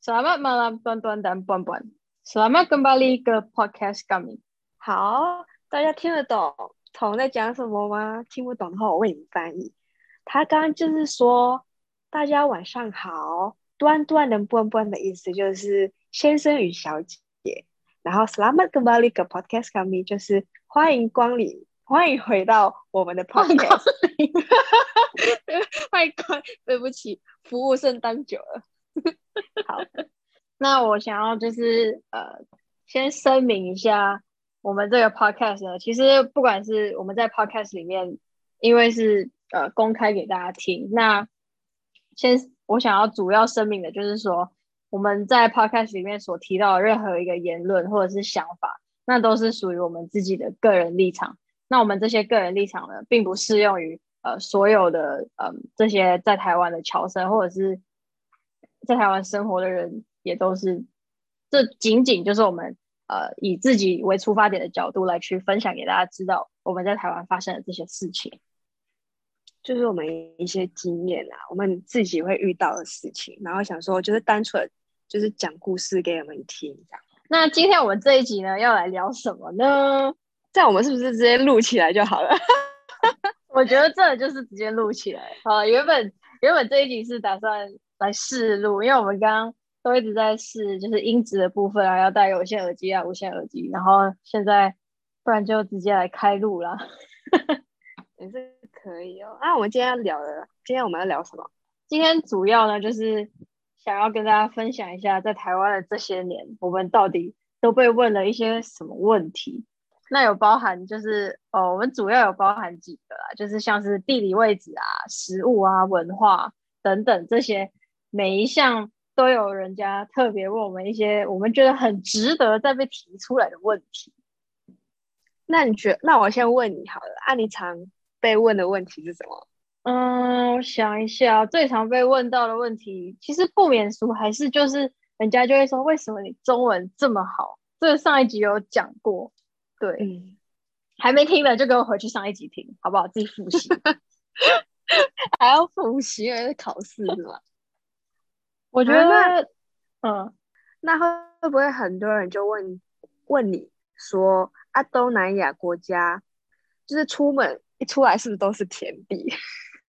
Selamat malam tuan-tuan dan puan-puan. Selamat kembali ke podcast kami. 好，大家听得懂彤在讲什么吗？听不懂的话，我为你翻译。他刚刚就是说，大家晚上好，端端的端端的意思就是先生与小姐。然后 Selamat kembali ke podcast kami 就是欢迎光临，欢迎回到我们的 podcast。欢迎光，对不起，服务生当久了。好，那我想要就是呃，先声明一下，我们这个 podcast 呢，其实不管是我们在 podcast 里面，因为是呃公开给大家听，那先我想要主要声明的就是说，我们在 podcast 里面所提到的任何一个言论或者是想法，那都是属于我们自己的个人立场。那我们这些个人立场呢，并不适用于呃所有的嗯这些在台湾的侨生或者是。在台湾生活的人也都是，这仅仅就是我们呃以自己为出发点的角度来去分享给大家知道我们在台湾发生的这些事情，就是我们一些经验啊，我们自己会遇到的事情，然后想说就是单纯就是讲故事给我们听这样。那今天我们这一集呢要来聊什么呢？这样我们是不是直接录起来就好了？我觉得这就是直接录起来。好，原本原本这一集是打算。来试录，因为我们刚刚都一直在试，就是音质的部分啊，要戴有线耳机啊，无线耳机。然后现在，不然就直接来开录了，也是可以哦。那我们今天要聊的，今天我们要聊什么？今天主要呢，就是想要跟大家分享一下，在台湾的这些年，我们到底都被问了一些什么问题。那有包含，就是哦，我们主要有包含几个啦，就是像是地理位置啊、食物啊、文化等等这些。每一项都有人家特别问我们一些我们觉得很值得再被提出来的问题。那你觉那我先问你好了，啊，你常被问的问题是什么？嗯，我想一下，最常被问到的问题，其实不免俗，还是就是人家就会说，为什么你中文这么好？这个上一集有讲过，对，还没听的就给我回去上一集听，好不好？自己复习，还要复习，因为是考试是吗？我觉得，嗯，那会不会很多人就问问你说啊，东南亚国家就是出门一出来是不是都是田地？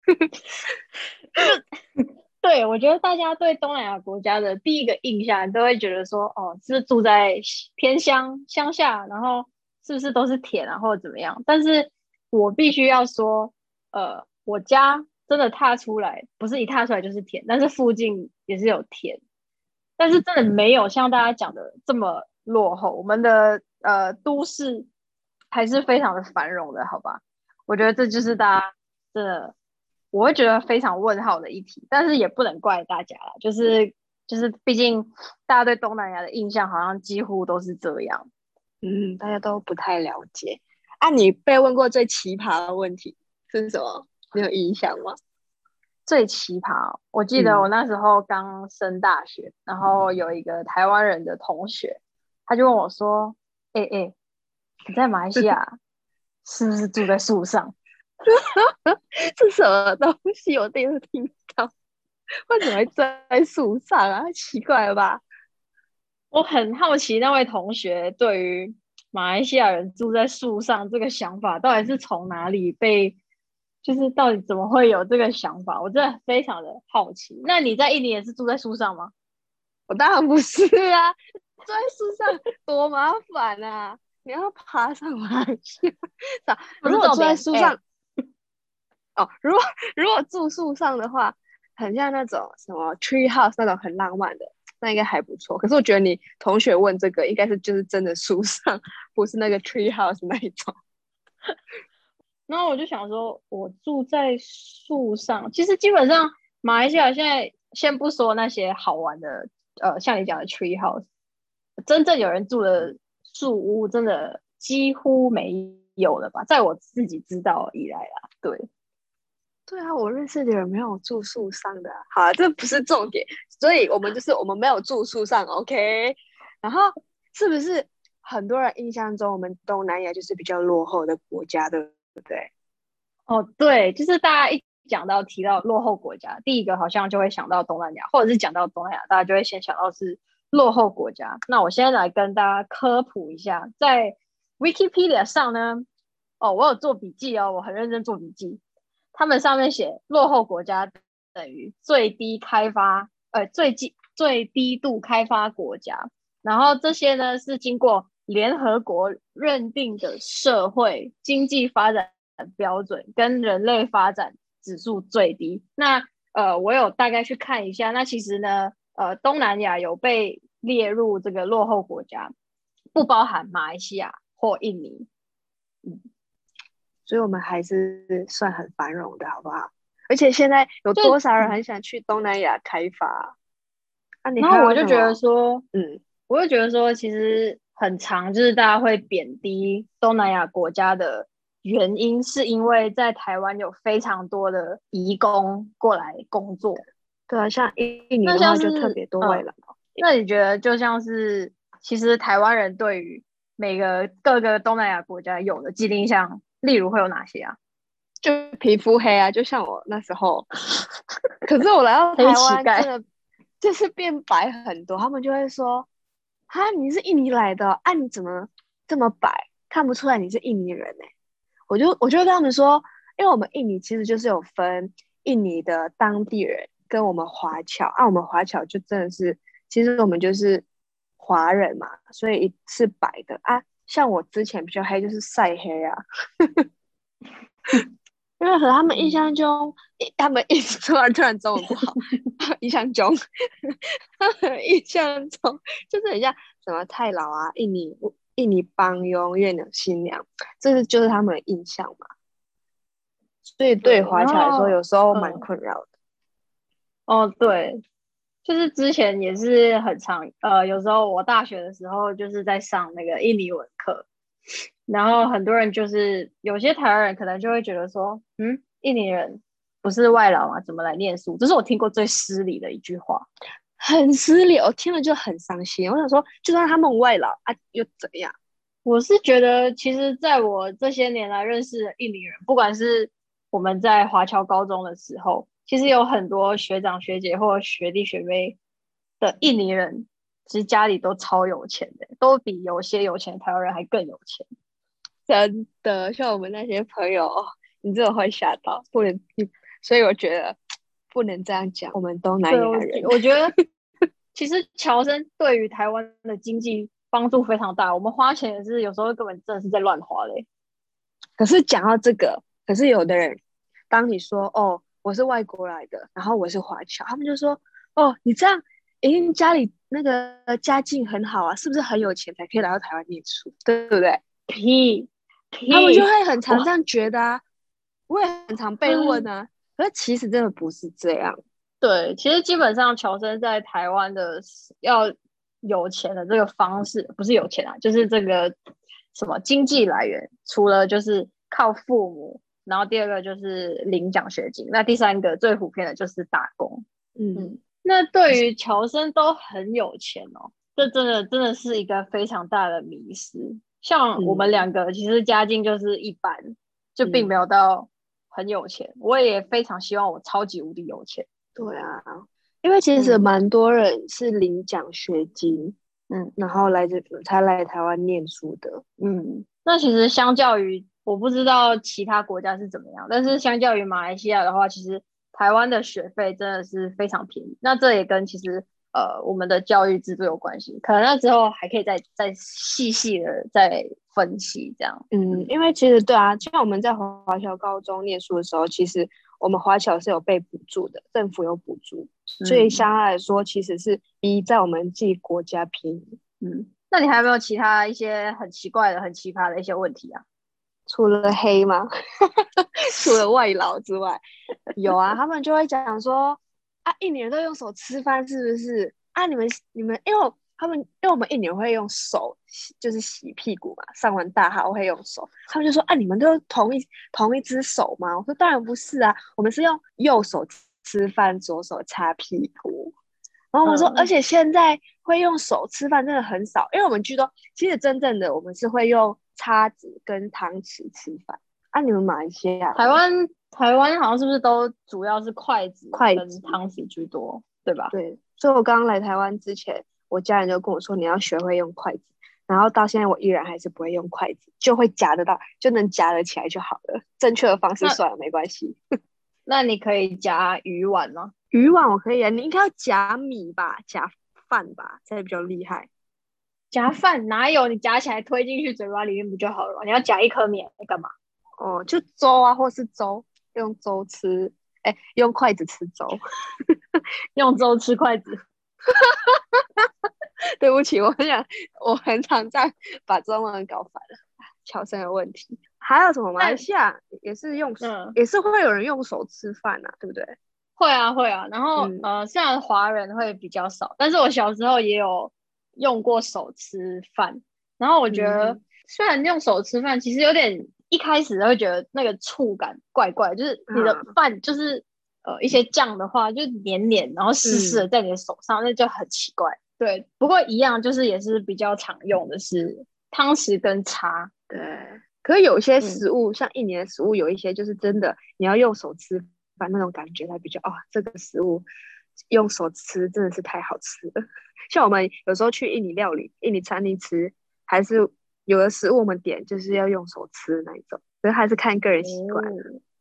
对，我觉得大家对东南亚国家的第一个印象都会觉得说，哦，是住在偏乡乡下，然后是不是都是田啊，或者怎么样？但是我必须要说，呃，我家。真的踏出来，不是一踏出来就是田，但是附近也是有田，但是真的没有像大家讲的这么落后。我们的呃都市还是非常的繁荣的，好吧？我觉得这就是大家真的，我会觉得非常问号的一题，但是也不能怪大家了，就是就是，毕竟大家对东南亚的印象好像几乎都是这样，嗯，大家都不太了解。啊，你被问过最奇葩的问题是什么？你有印象吗？最奇葩，我记得我那时候刚升大学，然后有一个台湾人的同学，他就问我说：“哎哎，你在马来西亚 是不是住在树上？是什么东西？我第一次听到，为什么会在树上啊？奇怪了吧？我很好奇那位同学对于马来西亚人住在树上这个想法，到底是从哪里被？”就是到底怎么会有这个想法？我真的非常的好奇。那你在印尼也是住在树上吗？我当然不是啊，住在树上多麻烦啊！你要爬上来去。如果住在树上，哦，如果 如果住树上的话，很像那种什么 tree house 那种很浪漫的，那应该还不错。可是我觉得你同学问这个，应该是就是真的树上，不是那个 tree house 那一种。然后我就想说，我住在树上。其实基本上，马来西亚现在先不说那些好玩的，呃，像你讲的 tree house，真正有人住的树屋，真的几乎没有了吧？在我自己知道以来啊，对，对啊，我认识的人没有住树上的。好，这不是重点，所以我们就是我们没有住树上，OK？然后是不是很多人印象中，我们东南亚就是比较落后的国家的？对，哦，对，就是大家一讲到提到落后国家，第一个好像就会想到东南亚，或者是讲到东南亚，大家就会先想到是落后国家。那我现在来跟大家科普一下，在 Wikipedia 上呢，哦，我有做笔记哦，我很认真做笔记。他们上面写落后国家等于最低开发，呃，最低最低度开发国家。然后这些呢是经过联合国认定的社会经济发展标准跟人类发展指数最低。那呃，我有大概去看一下，那其实呢，呃，东南亚有被列入这个落后国家，不包含马来西亚或印尼。嗯。所以我们还是算很繁荣的，好不好？而且现在有多少人很想去东南亚开发？然后我就觉得说，嗯，我就觉得说，其实很长，就是大家会贬低东南亚国家的原因，是因为在台湾有非常多的移工过来工作。对啊，像印尼的话就特别多位了。那你觉得，就像是其实台湾人对于每个各个东南亚国家有的既定印象？例如会有哪些啊？就皮肤黑啊，就像我那时候。可是我来到 台湾，真的就是变白很多。他们就会说：“啊，你是印尼来的啊？你怎么这么白？看不出来你是印尼人呢？”我就我就跟他们说：“因为我们印尼其实就是有分印尼的当地人跟我们华侨啊，我们华侨就真的是，其实我们就是华人嘛，所以是白的啊。”像我之前比较黑，就是晒黑啊，因为和他们印象中，他们一直突然突然中文不好，印象中，印象中就是很像什么太老啊，印尼印尼帮佣月娘新娘，这是就是他们的印象嘛，所以对华侨来说，有时候蛮困扰的。哦，对。就是之前也是很常，呃，有时候我大学的时候就是在上那个印尼文课，然后很多人就是有些台湾人可能就会觉得说，嗯，印尼人不是外劳吗？怎么来念书？这是我听过最失礼的一句话，很失礼，我听了就很伤心。我想说，就算他们外劳啊，又怎样？我是觉得，其实在我这些年来认识的印尼人，不管是我们在华侨高中的时候。其实有很多学长学姐或学弟学妹的印尼人，其实家里都超有钱的，都比有些有钱台湾人还更有钱。真的，像我们那些朋友，你真的会吓到，不能，所以我觉得不能这样讲。我们东南亚人，我觉得其实乔生对于台湾的经济帮助非常大。我们花钱也是有时候根本真的是在乱花嘞。可是讲到这个，可是有的人，当你说哦。我是外国来的，然后我是华侨，他们就说：“哦，你这样一定家里那个家境很好啊，是不是很有钱才可以来到台湾念书？对不对？”屁，他们就会很常这样觉得啊，我也很常被问啊，可是其实真的不是这样。对，其实基本上乔生在台湾的要有钱的这个方式，不是有钱啊，就是这个什么经济来源，除了就是靠父母。然后第二个就是领奖学金，那第三个最普遍的就是打工。嗯，那对于乔生都很有钱哦，这真的真的是一个非常大的迷失。像我们两个其实家境就是一般，就并没有到很有钱。我也非常希望我超级无敌有钱。对啊，因为其实蛮多人是领奖学金，嗯，然后来这才来台湾念书的。嗯，那其实相较于。我不知道其他国家是怎么样，但是相较于马来西亚的话，其实台湾的学费真的是非常便宜。那这也跟其实呃我们的教育制度有关系，可能那之后还可以再再细细的再分析这样。嗯，因为其实对啊，像我们在华侨高中念书的时候，其实我们华侨是有被补助的，政府有补助，所以相对来说其实是比在我们自己国家便宜。嗯，那你还有没有其他一些很奇怪的、很奇葩的一些问题啊？除了黑吗？除了外劳之外，有啊，他们就会讲说啊，印尼人都用手吃饭，是不是？啊，你们你们，因为他们因为我们印尼人会用手洗，就是洗屁股嘛，上完大号会用手，他们就说啊，你们都同一同一只手吗？我说当然不是啊，我们是用右手吃饭，左手擦屁股。然后我说，而且现在会用手吃饭真的很少，因为我们居多，其实真正的我们是会用。叉子跟汤匙吃饭啊？你们马来西亚、台湾、台湾好像是不是都主要是筷子、筷子、汤匙居多，对吧？对，所以我刚刚来台湾之前，我家人就跟我说你要学会用筷子，然后到现在我依然还是不会用筷子，就会夹得到，就能夹得起来就好了。正确的方式算了，没关系。那你可以夹鱼丸吗？鱼丸我可以啊，你应该要夹米吧，夹饭吧，才比较厉害。夹饭哪有？你夹起来推进去嘴巴里面不就好了？你要夹一颗米来干嘛？哦，就粥啊，或是粥，用粥吃，哎，用筷子吃粥，用粥吃筷子。对不起，我很想，我很常在把中文搞反了，乔生的问题。还有什么？马来西亚也是用，也是会有人用手吃饭啊，对不对？会啊，会啊。然后呃，虽然华人会比较少，但是我小时候也有用过手吃饭。然后我觉得，虽然用手吃饭，其实有点一开始会觉得那个触感怪怪，就是你的饭就是呃一些酱的话，就黏黏，然后湿湿的在你的手上，那就很奇怪。对，不过一样就是也是比较常用的是汤匙跟叉。对，可是有些食物，像一年的食物，有一些就是真的你要用手吃。饭那种感觉才比较哦，这个食物用手吃真的是太好吃了。像我们有时候去印尼料理、印尼餐厅吃，还是有的食物我们点就是要用手吃的那一种，所以还是看个人习惯。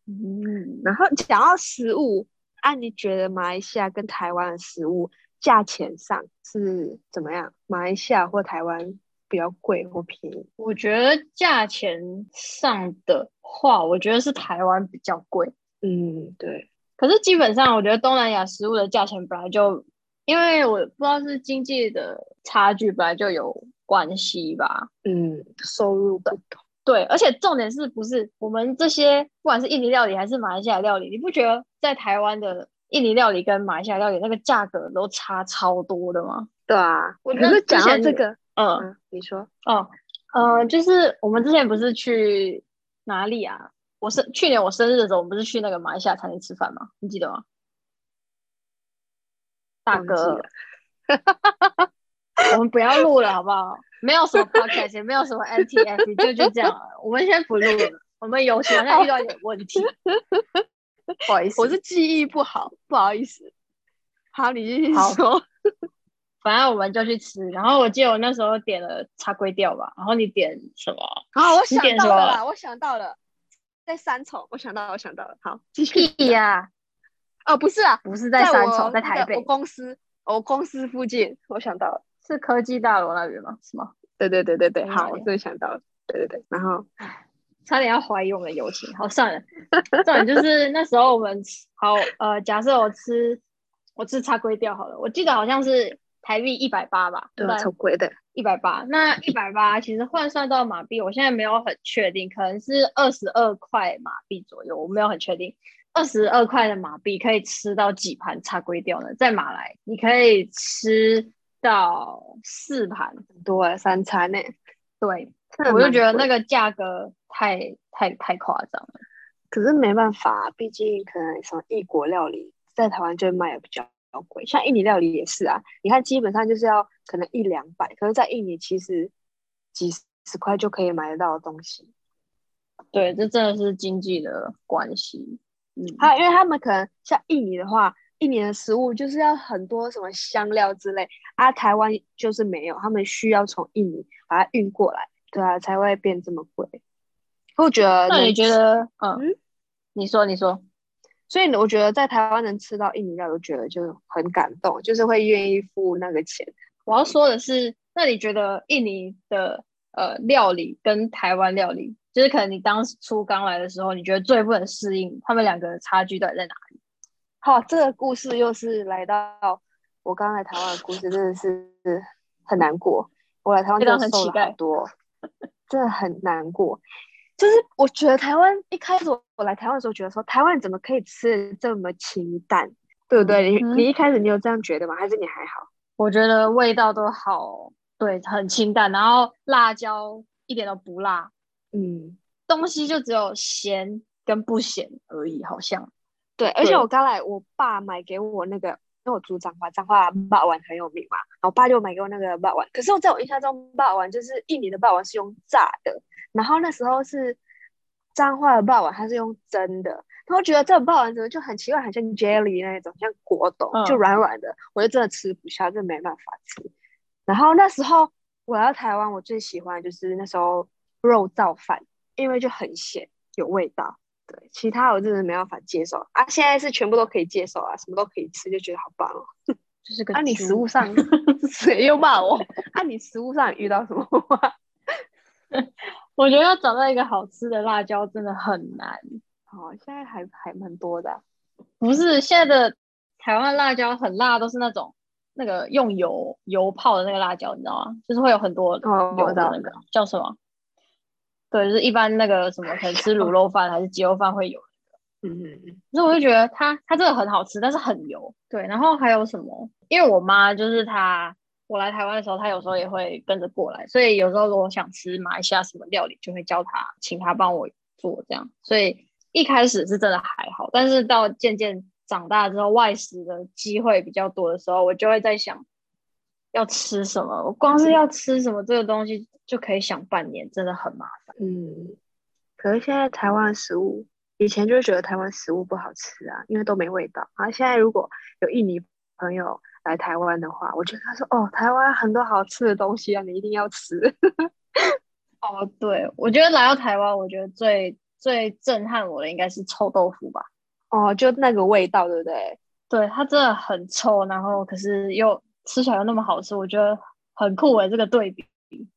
嗯，然后讲到食物，按你觉得马来西亚跟台湾的食物价钱上是怎么样？马来西亚或台湾比较贵或便宜？我觉得价钱上的话，我觉得是台湾比较贵。嗯，对。可是基本上，我觉得东南亚食物的价钱本来就，因为我不知道是经济的差距，本来就有关系吧。嗯，收入不同。对，而且重点是不是我们这些，不管是印尼料理还是马来西亚料理，你不觉得在台湾的印尼料理跟马来西亚料理那个价格都差超多的吗？对啊。我可是讲到这个，嗯，你说，哦，呃，就是我们之前不是去哪里啊？我生去年我生日的时候，我们不是去那个马来西亚餐厅吃饭吗？你记得吗？大哥，我们不要录了好不好？没有什么 podcast，也没有什么 NTF，就就这样了。我们先不录了。我们友情好像遇到一点问题，不好意思，我是记忆不好，不好意思。好，你继续说。反正我们就去吃，然后我记得我那时候点了茶龟吊吧，然后你点什么？好，我想到了，我想到了。在三重，我想到了，我想到了，好，继续呀。哦，不是啊，不是在三重，在台北。我公司，我公司附近，我想到了，是科技大楼那边吗？是吗？对对对对对，好，我真的想到了，对对对。然后，差点要怀疑我们的友情，好算了。算了就是那时候我们好，呃，假设我吃，我吃叉龟吊好了，我记得好像是。台币一百八吧，对，超贵的，一百八。那一百八其实换算到马币，我现在没有很确定，可能是二十二块马币左右，我没有很确定。二十二块的马币可以吃到几盘叉龟吊呢？在马来，你可以吃到四盘，多三餐呢。对，我就觉得那个价格太太太夸张了。可是没办法，毕竟可能什么异国料理在台湾就卖的比较。较贵，像印尼料理也是啊。你看，基本上就是要可能一两百，可是，在印尼其实几十块就可以买得到的东西。对，这真的是经济的关系。嗯，还有，因为他们可能像印尼的话，印尼的食物就是要很多什么香料之类啊，台湾就是没有，他们需要从印尼把它运过来，对啊，才会变这么贵。我觉得，那你觉得，嗯，你说，你说。所以我觉得在台湾能吃到印尼料，我觉得就很感动，就是会愿意付那个钱。我要说的是，那你觉得印尼的呃料理跟台湾料理，就是可能你当初刚来的时候，你觉得最不能适应，他们两个差距到底在哪里？好，这个故事又是来到我刚来台湾的故事，真的是很难过。我来台湾真的瘦了很多，真的很难过。就是我觉得台湾一开始我来台湾的时候，觉得说台湾怎么可以吃这么清淡，对不对？你你一开始你有这样觉得吗？还是你还好？我觉得味道都好，对，很清淡，然后辣椒一点都不辣，嗯，东西就只有咸跟不咸而已，好像。对，而且我刚来，我爸买给我那个，因为我住彰化，彰化霸丸很有名嘛，然后爸就买给我那个霸丸。可是我在我印象中，霸丸就是印尼的霸丸是用炸的。然后那时候是彰化的霸王，它是用蒸的，然后觉得这不好玩，怎么就很奇怪，很像 jelly 那种，像果冻，就软软的，我就真的吃不下，就没办法吃。然后那时候我来台湾，我最喜欢就是那时候肉燥饭，因为就很咸，有味道。对，其他我真的没办法接受啊。现在是全部都可以接受啊，什么都可以吃，就觉得好棒哦。就是个啊，你食物上 谁又骂我？啊，你食物上遇到什么吗？我觉得要找到一个好吃的辣椒真的很难。哦，现在还还蛮多的。不是现在的台湾辣椒很辣，都是那种那个用油油泡的那个辣椒，你知道吗？就是会有很多油的那个叫什么？对，就是一般那个什么，可能吃卤肉饭还是鸡肉饭会有那个。嗯嗯嗯。可是我就觉得它它真的很好吃，但是很油。对，然后还有什么？因为我妈就是她。我来台湾的时候，她有时候也会跟着过来，所以有时候如果想吃马来西亚什么料理，就会叫她，请她帮我做这样。所以一开始是真的还好，但是到渐渐长大之后，外食的机会比较多的时候，我就会在想要吃什么。我光是要吃什么这个东西就可以想半年，真的很麻烦。嗯，可是现在台湾食物，以前就觉得台湾食物不好吃啊，因为都没味道。然后现在如果有印尼朋友。来台湾的话，我觉得他说哦，台湾很多好吃的东西啊，你一定要吃。哦，对，我觉得来到台湾，我觉得最最震撼我的应该是臭豆腐吧。哦，就那个味道，对不对？对，它真的很臭，然后可是又吃起来又那么好吃，我觉得很酷诶，这个对比。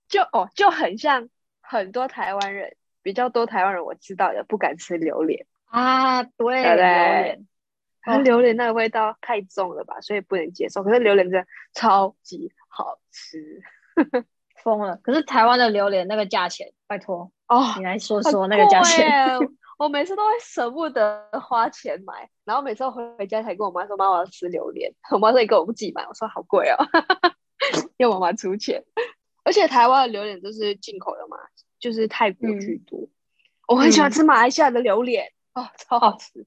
就哦，就很像很多台湾人，比较多台湾人我知道的不敢吃榴莲啊，对，榴莲。它榴莲那个味道太重了吧，所以不能接受。可是榴莲真的超级好吃，疯了。可是台湾的榴莲那个价钱，拜托哦，你来说说那个价钱。我每次都会舍不得花钱买，然后每次回回家才跟我妈说：“妈，我要吃榴莲。”我妈说：“你给我自己买。”我说：“好贵哦，要我妈出钱。”而且台湾的榴莲都是进口的嘛，就是泰国居多。我很喜欢吃马来西亚的榴莲哦，超好吃。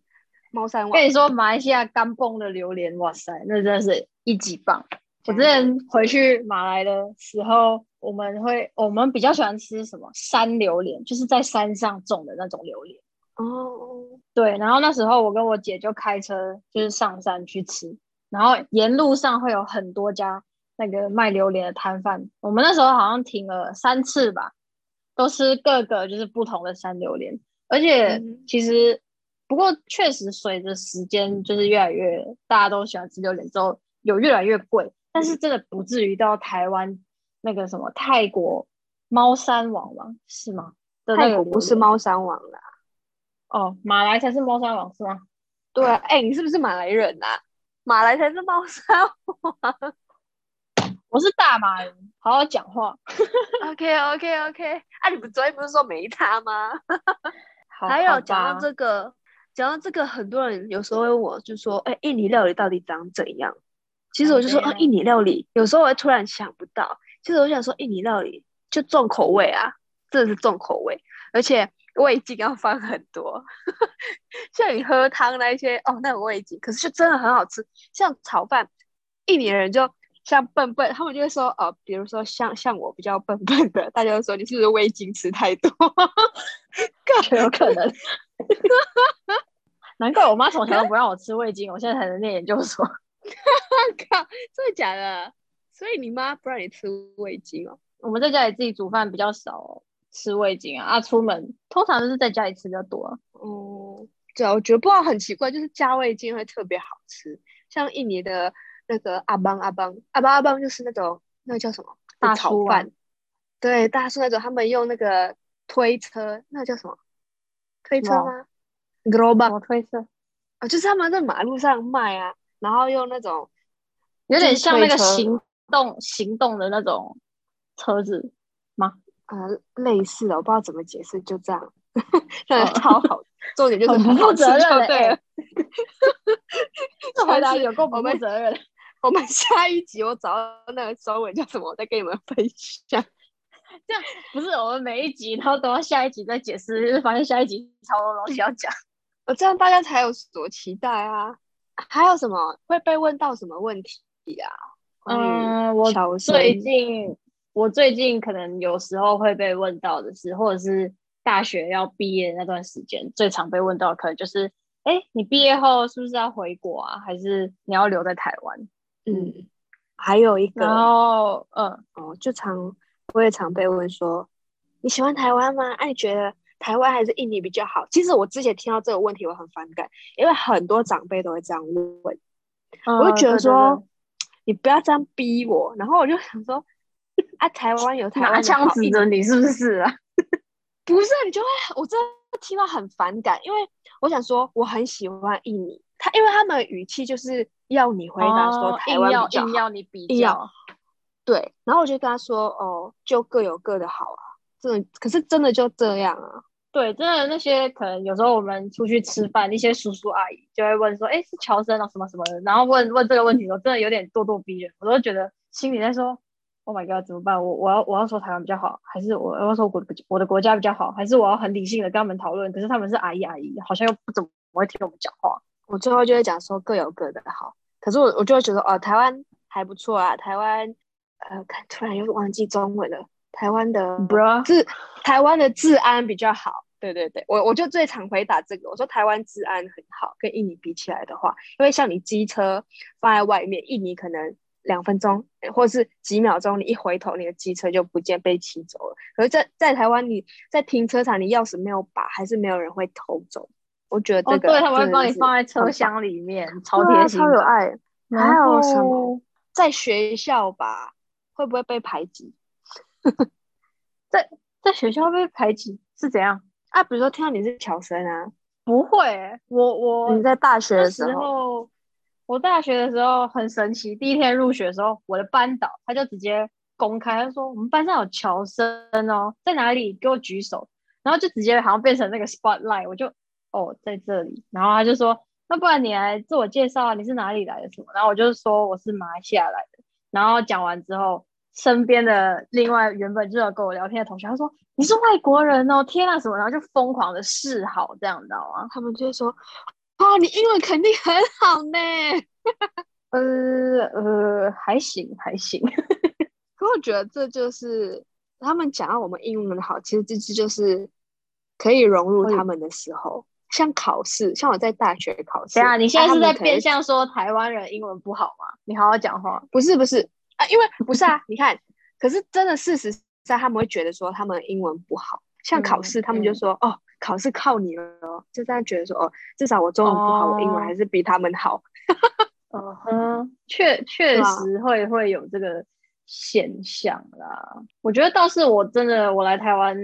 猫山王，跟你说，马来西亚干蹦的榴莲，哇塞，那真的是一级棒。我之前回去马来的时候，我们会我们比较喜欢吃什么山榴莲，就是在山上种的那种榴莲。哦，对，然后那时候我跟我姐就开车，就是上山去吃，然后沿路上会有很多家那个卖榴莲的摊贩。我们那时候好像停了三次吧，都是各个就是不同的山榴莲，而且其实。不过确实，随着时间就是越来越大家都喜欢吃榴莲之后，有越来越贵。但是真的不至于到台湾那个什么泰国猫山王吗？是吗？泰国不是猫山王啦。哦，马来才是猫山王是吗？对，哎，你是不是马来人啊？马来才是猫山王。我是大马人，好好讲话。OK OK OK，啊，你不昨天不是说没他吗？还有讲到这个。讲到这个，很多人有时候问我，就说：“哎，印尼料理到底长怎样？”其实我就说：“哦，印尼料理有时候我会突然想不到。其实我想说，印尼料理就重口味啊，真的是重口味，而且味精要放很多。像你喝汤那一些，哦，那种味精，可是就真的很好吃。像炒饭，印尼人就像笨笨，他们就会说：哦，比如说像像我比较笨笨的，大家都说你是不是味精吃太多？更有可能。”难怪我妈从小都不让我吃味精，我现在才能念研究所。靠，真的假的？所以你妈不让你吃味精哦？我们在家里自己煮饭比较少吃味精啊，啊，出门通常都是在家里吃比较多。哦，对啊，我觉得不知道很奇怪，就是加味精会特别好吃。像印尼的那个阿邦阿邦阿邦阿邦，就是那种那个叫什么大炒饭？对，大叔那种，他们用那个推车，那个叫什么？推车吗？Global 推车啊，就是他们在马路上卖啊，然后用那种有点像那个行动行动的那种车子吗？啊，类似的，我不知道怎么解释，就这样，真的超好，重点就是 不负责任，对，这回答有够不负责任。我们下一集我找到那个收尾叫什么，我再跟你们分享。这样不是我们每一集，然后等到下一集再解释，就是发现下一集超多东西要讲，我这样大家才有所期待啊！还有什么会被问到什么问题啊？嗯，我最近我最近可能有时候会被问到的是，或者是大学要毕业那段时间最常被问到，可能就是哎，你毕业后是不是要回国啊？还是你要留在台湾？嗯，还有一个，然后嗯哦，就常我也常被问说，你喜欢台湾吗？哎，你觉得台湾还是印尼比较好？其实我之前听到这个问题，我很反感，因为很多长辈都会这样问，我就觉得说，你不要这样逼我。然后我就想说，啊，台湾有台湾拿枪指着你是不是啊？不是，你就会我真的听到很反感，因为我想说我很喜欢印尼，他因为他们语气就是要你回答说台湾比较好，要你比较。对，然后我就跟他说：“哦，就各有各的好啊，真的。可是真的就这样啊？对，真的那些可能有时候我们出去吃饭，那些叔叔阿姨就会问说：‘哎，是乔生啊，什么什么的。’然后问问这个问题的时候，真的有点咄咄逼人，我都觉得心里在说：‘Oh my god，怎么办？我我要我要说台湾比较好，还是我要说我我的国家比较好，还是我要很理性的跟他们讨论？’可是他们是阿姨阿姨，好像又不怎么会听我们讲话。我最后就会讲说各有各的好，可是我我就会觉得哦，台湾还不错啊，台湾。”呃，看突然又忘记中文了。台湾的治台湾的治安比较好。对对对，我我就最常回答这个。我说台湾治安很好，跟印尼比起来的话，因为像你机车放在外面，印尼可能两分钟或者是几秒钟，你一回头，你的机车就不见被骑走了。可是，在在台湾，你在停车场，你钥匙没有拔，还是没有人会偷走。我觉得这个对，他们会帮你放在车厢里面，超贴心，超有爱。还有什么？在学校吧。会不会被排挤？在在学校被排挤是怎样啊？比如说听到你是侨生啊？不会，我我你在大学的时候，我大学的时候很神奇。第一天入学的时候，我的班导他就直接公开他说：“我们班上有侨生哦，在哪里？给我举手。”然后就直接好像变成那个 spotlight，我就哦在这里。然后他就说：“那不然你来自我介绍啊？你是哪里来的？什么？”然后我就说：“我是马来西亚来的。”然后讲完之后。身边的另外原本就要跟我聊天的同学，他说你是外国人哦，天啊什么，然后就疯狂的示好，这样你知道吗？他们就说，啊，你英文肯定很好呢。呃呃，还行还行。可我觉得这就是他们讲到我们英文好，其实这这就是可以融入他们的时候，像考试，像我在大学考试。对啊，你现在是在变相说台湾人英文不好吗？你好好讲话。不是不是。啊，因为不是啊，你看，可是真的事实上，他们会觉得说他们英文不好，像考试，他们就说哦，考试靠你了，就这样觉得说哦，至少我中文不好，我英文还是比他们好。嗯哼，确 确实会会有这个现象啦。我觉得倒是我真的我来台湾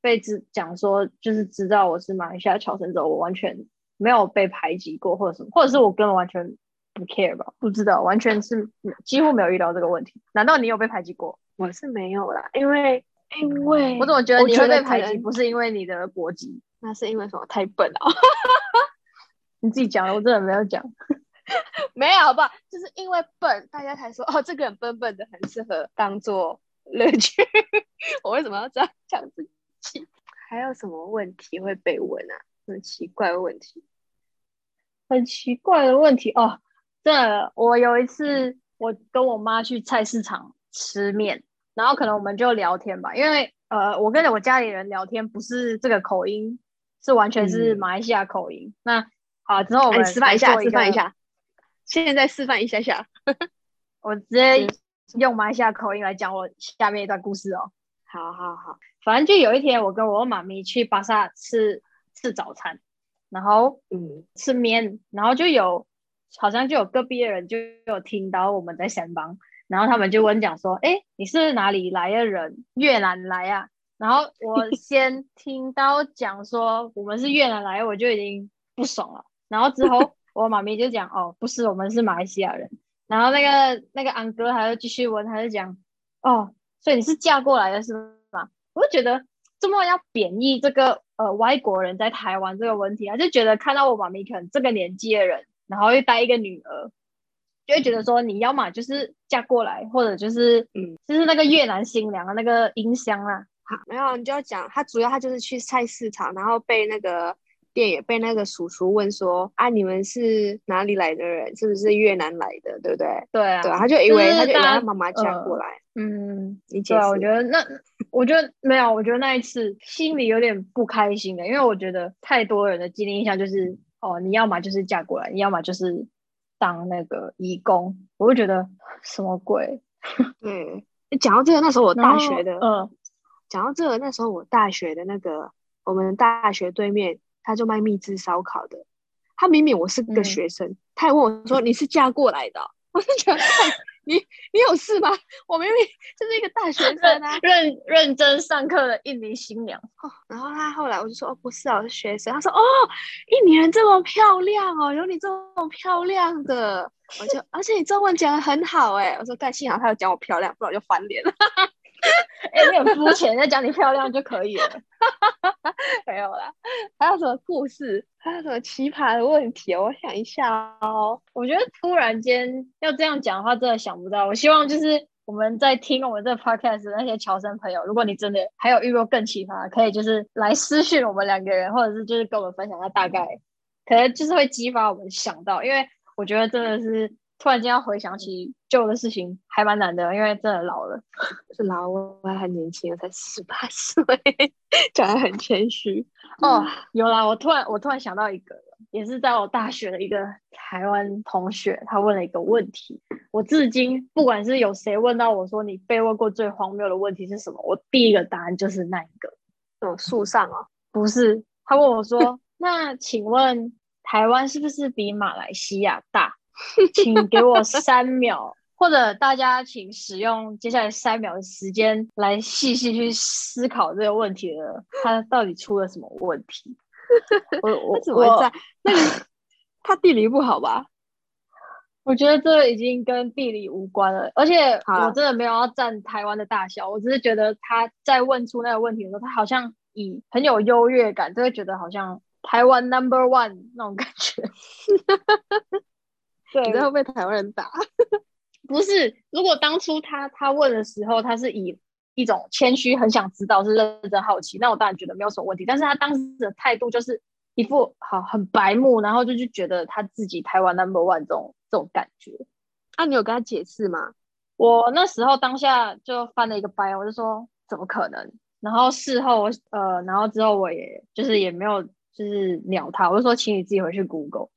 被知讲说，就是知道我是马来西亚侨生之后，我完全没有被排挤过或者什么，或者是我根本完全。不 care 吧？不知道，完全是几乎没有遇到这个问题。难道你有被排挤过？我是没有啦，因为因为我怎么觉得你会被排挤？不是因为你的国籍，那是因为什么？太笨了。你自己讲的，我真的没有讲。没有，好不好？就是因为笨，大家才说哦，这个人笨笨的，很适合当做乐趣。我为什么要这样讲自己？还有什么问题会被问啊？很奇怪的问题，很奇怪的问题哦。这我有一次，我跟我妈去菜市场吃面，然后可能我们就聊天吧，因为呃，我跟我家里人聊天不是这个口音，是完全是马来西亚口音。那好，之后我们示范一下，示范一下，现在示范一下下，我直接用马来西亚口音来讲我下面一段故事哦。好好好，反正就有一天，我跟我妈咪去巴萨吃吃早餐，然后嗯吃面，然后就有。好像就有隔壁的人就有听到我们在三帮，然后他们就问讲说：“哎，你是哪里来的人？越南来啊？”然后我 先听到讲说我们是越南来，我就已经不爽了。然后之后 我妈咪就讲：“哦，不是，我们是马来西亚人。”然后那个那个安哥还是继续问，他就讲：“哦，所以你是嫁过来的是吗？”我就觉得这么要贬义这个呃外国人在台湾这个问题啊，就觉得看到我妈咪可能这个年纪的人。然后又带一个女儿，就会觉得说你要么就是嫁过来，或者就是嗯，就是那个越南新娘的那个音箱啊。好，没有，你就要讲他主要他就是去菜市场，然后被那个店员被那个叔叔问说啊，你们是哪里来的人？是不是越南来的？对不对？对啊，对啊，他就以为他就以为他妈妈嫁过来。嗯，对啊，我觉得那我觉得没有，我觉得那一次心里有点不开心的，因为我觉得太多人的既定印象就是。哦，你要么就是嫁过来，你要么就是当那个义工。我就觉得什么鬼？对，讲到这个，那时候我大学的，嗯，讲到这个，那时候我大学的那个，我们大学对面他就卖秘制烧烤的，他明明我是个学生，他还问我说：“你是嫁过来的？”我就觉得。你你有事吗？我明明就是一个大学生啊，认认真上课的印尼新娘。然后他后来我就说哦不是啊，我是学生。他说哦，印尼人这么漂亮哦，有你这么漂亮的，我就而且你中文讲的很好哎。我说但幸好他有讲我漂亮，不然我就翻脸了。哎，你很肤浅，在讲你漂亮就可以了。没有啦，还有什么故事？还有什么奇葩的问题？我想一下哦。我觉得突然间要这样讲的话，真的想不到。我希望就是我们在听我们这个 podcast 那些侨生朋友，如果你真的还有遇过更奇葩，可以就是来私讯我们两个人，或者是就是跟我们分享一下大概，可能就是会激发我们想到，因为我觉得真的是。突然间要回想起旧的事情，还蛮难的，因为真的老了。是老，我还很年轻，才十八岁，讲的很谦虚。哦，有啦，我突然我突然想到一个，也是在我大学的一个台湾同学，他问了一个问题，我至今不管是有谁问到我说你被问过最荒谬的问题是什么，我第一个答案就是那一个。哦，树上啊？不是，他问我说，那请问台湾是不是比马来西亚大？请给我三秒，或者大家请使用接下来三秒的时间来细细去思考这个问题的，他到底出了什么问题？我我怎么在 那个他地理不好吧？我觉得这已经跟地理无关了，而且我真的没有要占台湾的大小，我只是觉得他在问出那个问题的时候，他好像以很有优越感，就会觉得好像台湾 number one 那种感觉。你会被台湾人打？不是，如果当初他他问的时候，他是以一种谦虚、很想知道、是认真好奇，那我当然觉得没有什么问题。但是他当时的态度就是一副好很白目，然后就就觉得他自己台湾 number one 这种这种感觉。那你有跟他解释吗？我那时候当下就翻了一个白眼，我就说怎么可能？然后事后呃，然后之后我也就是也没有就是鸟他，我就说请你自己回去 Google。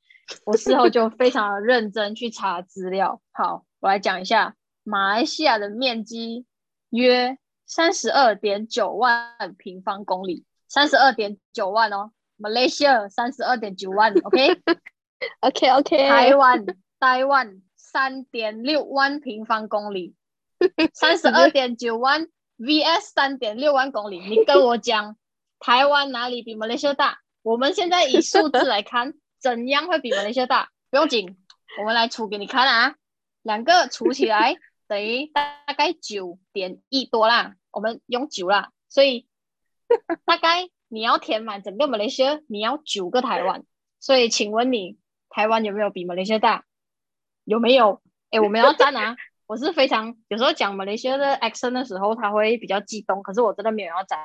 我事后就非常认真去查资料。好，我来讲一下，马来西亚的面积约三十二点九万平方公里，三十二点九万哦。Malaysia 三十二点九万，OK，OK，OK。台湾，台湾三点六万平方公里，三十二点九万 VS 三点六万公里。你跟我讲，台湾哪里比马来西亚大？我们现在以数字来看。怎样会比马来西亚大？不用紧，我们来除给你看啊。两个除起来等于大概九点一多啦。我们用九啦，所以大概你要填满整个马来西亚，你要九个台湾。所以请问你台湾有没有比马来西亚大？有没有？哎，我们要赞啊！我是非常有时候讲马来西亚的 accent 的时候，他会比较激动，可是我真的没有要赞，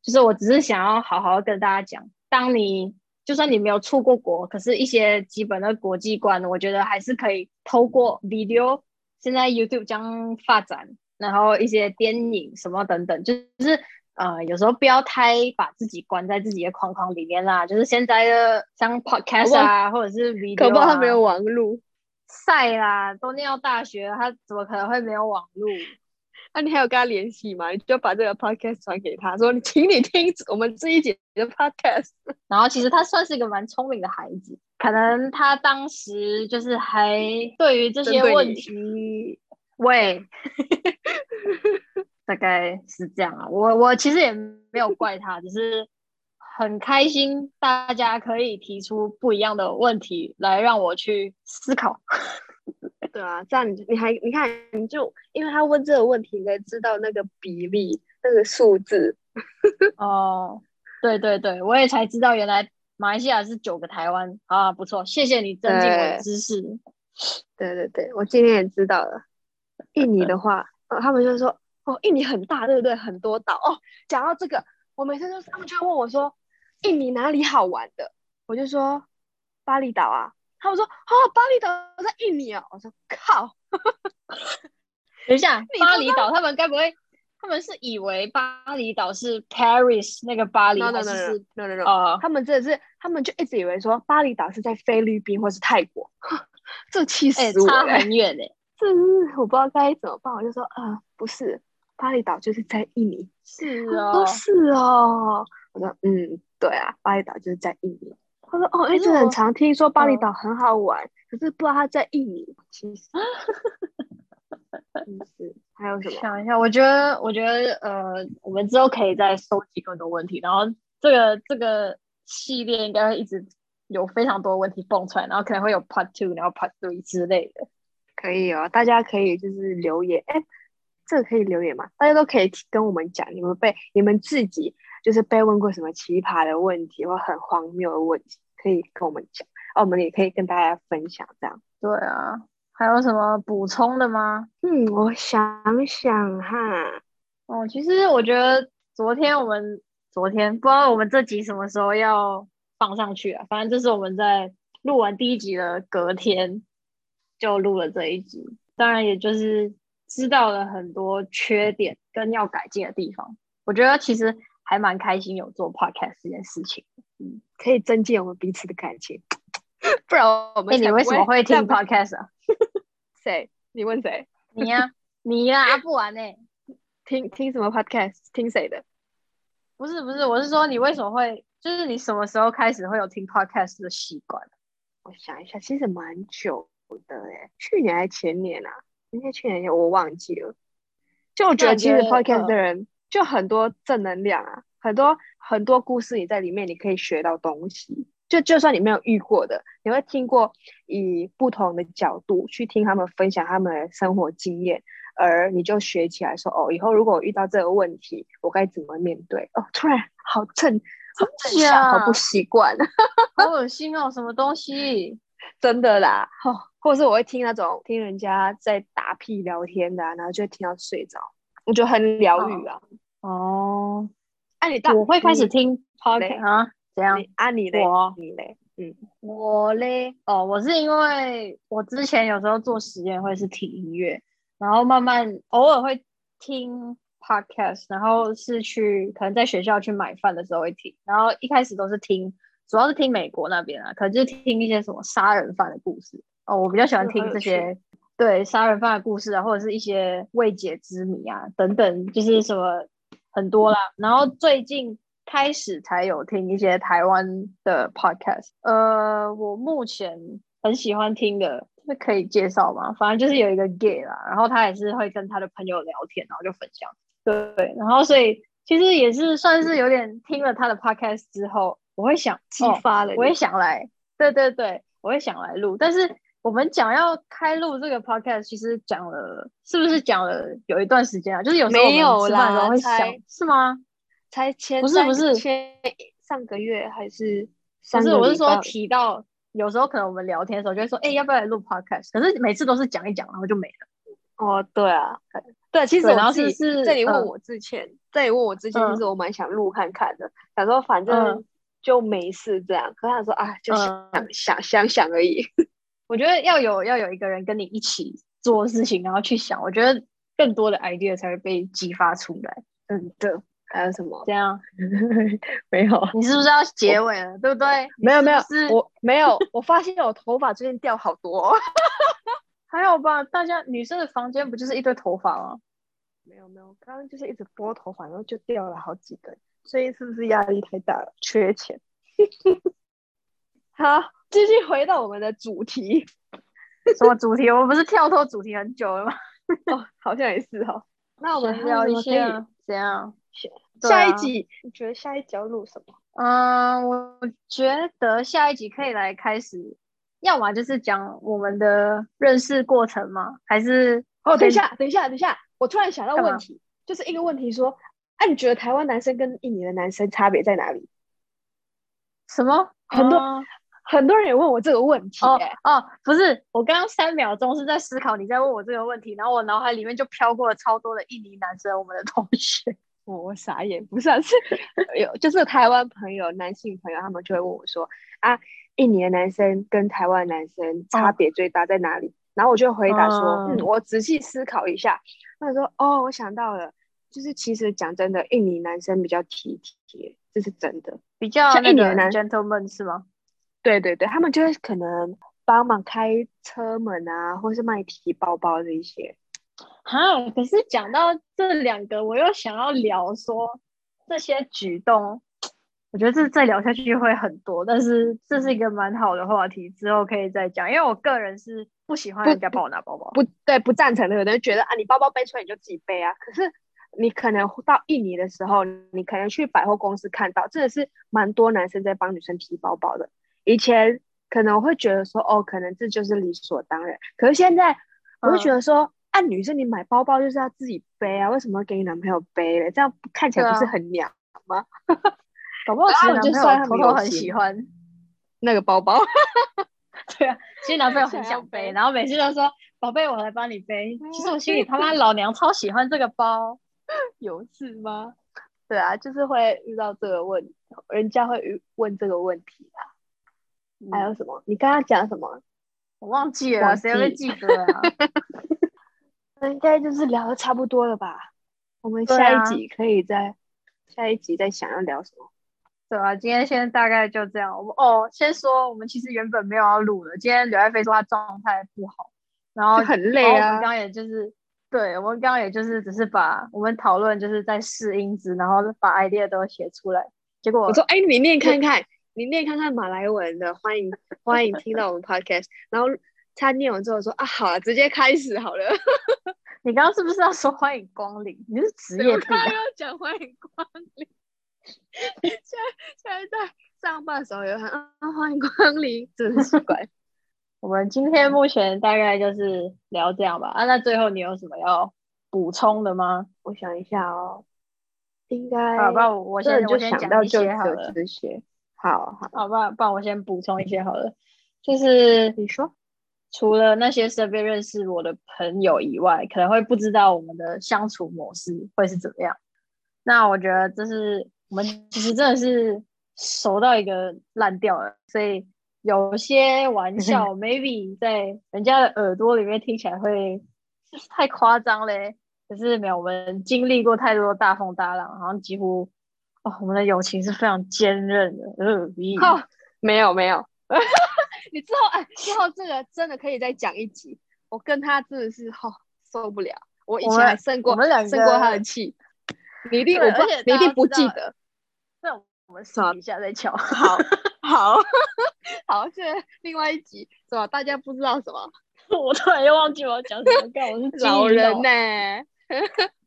就是我只是想要好好跟大家讲，当你。就算你没有出过国，可是一些基本的国际观，我觉得还是可以透过 video。现在 YouTube 将发展，然后一些电影什么等等，就是呃，有时候不要太把自己关在自己的框框里面啦。就是现在的像 podcast 啊，或者是 video，可不他没有网路，晒啦，都念到大学，他怎么可能会没有网路？那你还有跟他联系吗？你就把这个 podcast 传给他，说你请你听我们这一节的 podcast。然后其实他算是一个蛮聪明的孩子，可能他当时就是还对于这些问题，喂，大概是这样啊。我我其实也没有怪他，只是很开心大家可以提出不一样的问题来让我去思考。对啊，这样你你还你看你就因为他问这个问题，你才知道那个比例那个数字。哦，对对对，我也才知道原来马来西亚是九个台湾啊，不错，谢谢你增进我的知识。对对对，我今天也知道了。印尼的话，呃，他们就说哦，印尼很大，对不对？很多岛哦。讲到这个，我每次都是他们就问我说，印尼哪里好玩的？我就说巴厘岛啊。他们说：“哦，巴厘岛在印尼啊！”我说：“靠！”等一下，巴厘岛他们该不会他们是以为巴厘岛是 Paris 那个巴黎？no no no no no 他们真的是他他们就一直以为说巴厘岛是在菲律宾或是泰国，这气死我了，差很远哎，这是我不知道该怎么办，我就说啊，不是，巴厘岛就是在印尼，是哦，是哦，我说嗯，对啊，巴厘岛就是在印尼。他说哦，一直很常听说巴厘岛很好玩，可是不知道他在印尼。其实，是还有什么？想一下，我觉得，我觉得，呃，我们之后可以再收集更多问题，然后这个这个系列应该会一直有非常多问题蹦出来，然后可能会有 Part Two，然后 Part Three 之类的。可以哦，大家可以就是留言，哎，这个可以留言吗？大家都可以跟我们讲，你们被你们自己。就是被问过什么奇葩的问题或很荒谬的问题，可以跟我们讲，哦，我们也可以跟大家分享这样。对啊，还有什么补充的吗？嗯，我想想哈。哦，其实我觉得昨天我们昨天不知道我们这集什么时候要放上去啊，反正就是我们在录完第一集的隔天就录了这一集，当然也就是知道了很多缺点跟要改进的地方。我觉得其实。还蛮开心有做 podcast 这件事情，嗯，可以增进我们彼此的感情。不然我们，哎，你为什么会听 podcast 啊？谁？你问谁？你呀，你呀，不玩呢？听听什么 podcast？听谁的？不是不是，我是说你为什么会，就是你什么时候开始会有听 podcast 的习惯？我想一下，其实蛮久的哎，去年还前年啊？应该去年我忘记了。就我觉得其实 podcast 的人。就很多正能量啊，很多很多故事，你在里面你可以学到东西。就就算你没有遇过的，你会听过以不同的角度去听他们分享他们的生活经验，而你就学起来说哦，以后如果我遇到这个问题，我该怎么面对？哦，突然好正，好正向，好不习惯，好恶心哦，什么东西？真的啦，哦，或者是我会听那种听人家在打屁聊天的，然后就听到睡着。我觉得很疗愈啊！哦，啊，你我会开始听 podcast 啊？怎样？啊，你嘞？我你嘞？嗯，我嘞？哦，我是因为我之前有时候做实验会是听音乐，然后慢慢偶尔会听 podcast，然后是去可能在学校去买饭的时候会听，然后一开始都是听，主要是听美国那边啊，可能就听一些什么杀人犯的故事哦，我比较喜欢听这些。对杀人犯的故事啊，或者是一些未解之谜啊，等等，就是什么很多啦。然后最近开始才有听一些台湾的 podcast。呃，我目前很喜欢听的，是可以介绍吗？反正就是有一个 gay 啦，然后他也是会跟他的朋友聊天，然后就分享。对，然后所以其实也是算是有点听了他的 podcast 之后，我会想激发了，我也想来。对对对，我会想来录，但是。我们讲要开录这个 podcast，其实讲了，是不是讲了有一段时间啊？就是有时候没有啦，会想是吗？才前不是不是前上个月还是？不是，我是说提到有时候可能我们聊天的时候就会说，哎，要不要来录 podcast？可是每次都是讲一讲，然后就没了。哦，对啊，对，其实我自己是这里问我之前，这里问我之前，其实我蛮想录看看的，想说反正就没事这样。可是他说啊，就想想想想而已。我觉得要有要有一个人跟你一起做事情，然后去想，我觉得更多的 idea 才会被激发出来。嗯，对。还有什么？这样 没有？你是不是要结尾了？对不对？没有没有，我没有。我发现我头发最近掉好多。还好吧？大家女生的房间不就是一堆头发吗？没有没有，刚刚就是一直拨头发，然后就掉了好几根。所以是不是压力太大了？缺钱？好。继续回到我们的主题，什么主题？我们不是跳脱主题很久了吗？哦，好像也是哦。那我们聊一下怎样？下一集你觉得下一集要录什么？嗯，我觉得下一集可以来开始，要么就是讲我们的认识过程吗？还是哦，等一下，等一下，等一下，我突然想到问题，就是一个问题，说，哎，你觉得台湾男生跟印尼的男生差别在哪里？什么？很多。很多人也问我这个问题，哦哦，不是，我刚刚三秒钟是在思考你在问我这个问题，然后我脑海里面就飘过了超多的印尼男生，我们的同学，我 我傻眼，不是，是。有就是台湾朋友，男性朋友，他们就会问我说，啊，印尼的男生跟台湾男生差别最大在哪里？然后我就回答说，嗯，我仔细思考一下，他说，哦，我想到了，就是其实讲真的，印尼男生比较体贴，这是真的，比较像印尼男 gentleman 是吗？对对对，他们就会可能帮忙开车门啊，或是帮你提包包这一些。哈，可是讲到这两个，我又想要聊说这些举动，我觉得这再聊下去会很多，但是这是一个蛮好的话题，之后可以再讲。因为我个人是不喜欢人家帮我拿包包，不对，不赞成的，有人觉得啊，你包包背出来你就自己背啊。可是你可能到印尼的时候，你可能去百货公司看到，真的是蛮多男生在帮女生提包包的。以前可能我会觉得说，哦，可能这就是理所当然。可是现在我会觉得说，啊，女生你买包包就是要自己背啊，为什么要给你男朋友背嘞？这样看起来不是很娘吗？搞不好其实男朋友偷偷很喜欢，那个包包，对啊，其实男朋友很想背，然后每次都说宝贝，我来帮你背。其实我心里他妈老娘超喜欢这个包。有事吗？对啊，就是会遇到这个问，人家会问这个问题啊。还有什么？你刚刚讲什么？我忘记了谁会记记得啊？那应该就是聊的差不多了吧？我们下一集可以再、下一集再想要聊什么？对啊，今天先大概就这样。我们哦，先说我们其实原本没有要录的，今天刘爱飞说他状态不好，然后很累啊我们刚刚也就是，对我们刚刚也就是只是把我们讨论就是在试音质，然后把 idea 都写出来，结果我说，哎、你念看看，你念看看马来文的，欢迎 欢迎听到我们 podcast。然后他念完之后说啊，好了，直接开始好了。你刚刚是不是要说欢迎光临？你是职业病啊、我刚刚要讲欢迎光临，现在现在在上班的时候有喊啊欢迎光临，真的是奇怪。我们今天目前大概就是聊这样吧。啊，那最后你有什么要补充的吗？我想一下哦，应该好，吧我现在就想到就好了只有。这些。好好，好吧，不然我先补充一些好了，就是你说。除了那些身边认识我的朋友以外，可能会不知道我们的相处模式会是怎么样。那我觉得这是我们其实真的是熟到一个烂掉了，所以有些玩笑 maybe 在人家的耳朵里面听起来会就是太夸张嘞。可是没有，我们经历过太多大风大浪，好像几乎哦，我们的友情是非常坚韧的。呃，好哦，没有没有，你之后哎，之后这个真的可以再讲一集。我跟他真的是哦受不了，我以前还生过我们两生过他的气。你一定我不你一定不记得。那我们私是吧底下再瞧。好，好，好，这另外一集是吧？大家不知道什么我突然又忘记我要讲什么，干我是老人脑呢、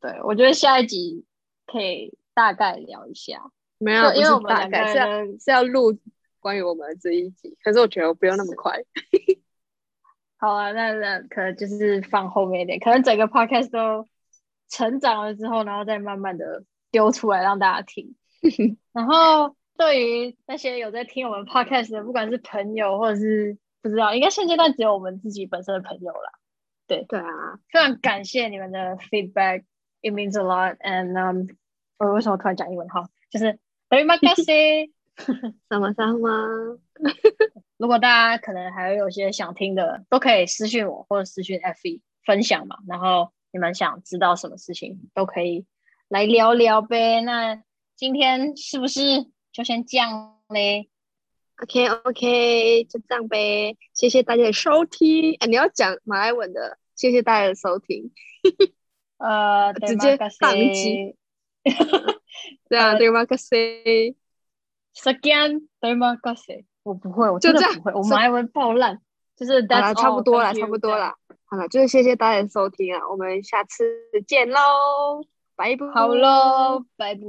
对，我觉得下一集可以大概聊一下，没有，因为我们大概是要是要录关于我们的这一集，可是我觉得我不用那么快。好啊，那那可能就是放后面一点，可能整个 podcast 都成长了之后，然后再慢慢的丢出来让大家听。然后对于那些有在听我们 podcast 的，不管是朋友或者是不知道，应该现阶段只有我们自己本身的朋友啦。对啊，非常感谢你们的 feedback，it means a lot。And um，我为什么突然讲英文？哈，就是 terima kasih。什么什么？如果大家可能还有一些想听的，都可以私信我或者私讯 F 分享嘛。然后你们想知道什么事情，都可以来聊聊呗。那今天是不是就先这样嘞？OK OK，就这样呗。谢谢大家的收听。哎，你要讲马来文的，谢谢大家的收听。呃，直接宕机 样呃对吗？可是 Sekian terima kasih。我不会，我就这样真的不会，我马来文爆烂。就是好 that's 了，差不多了，差不多了。好了，就是谢谢大家收听啊，我们下次见喽，拜拜。好喽，拜拜。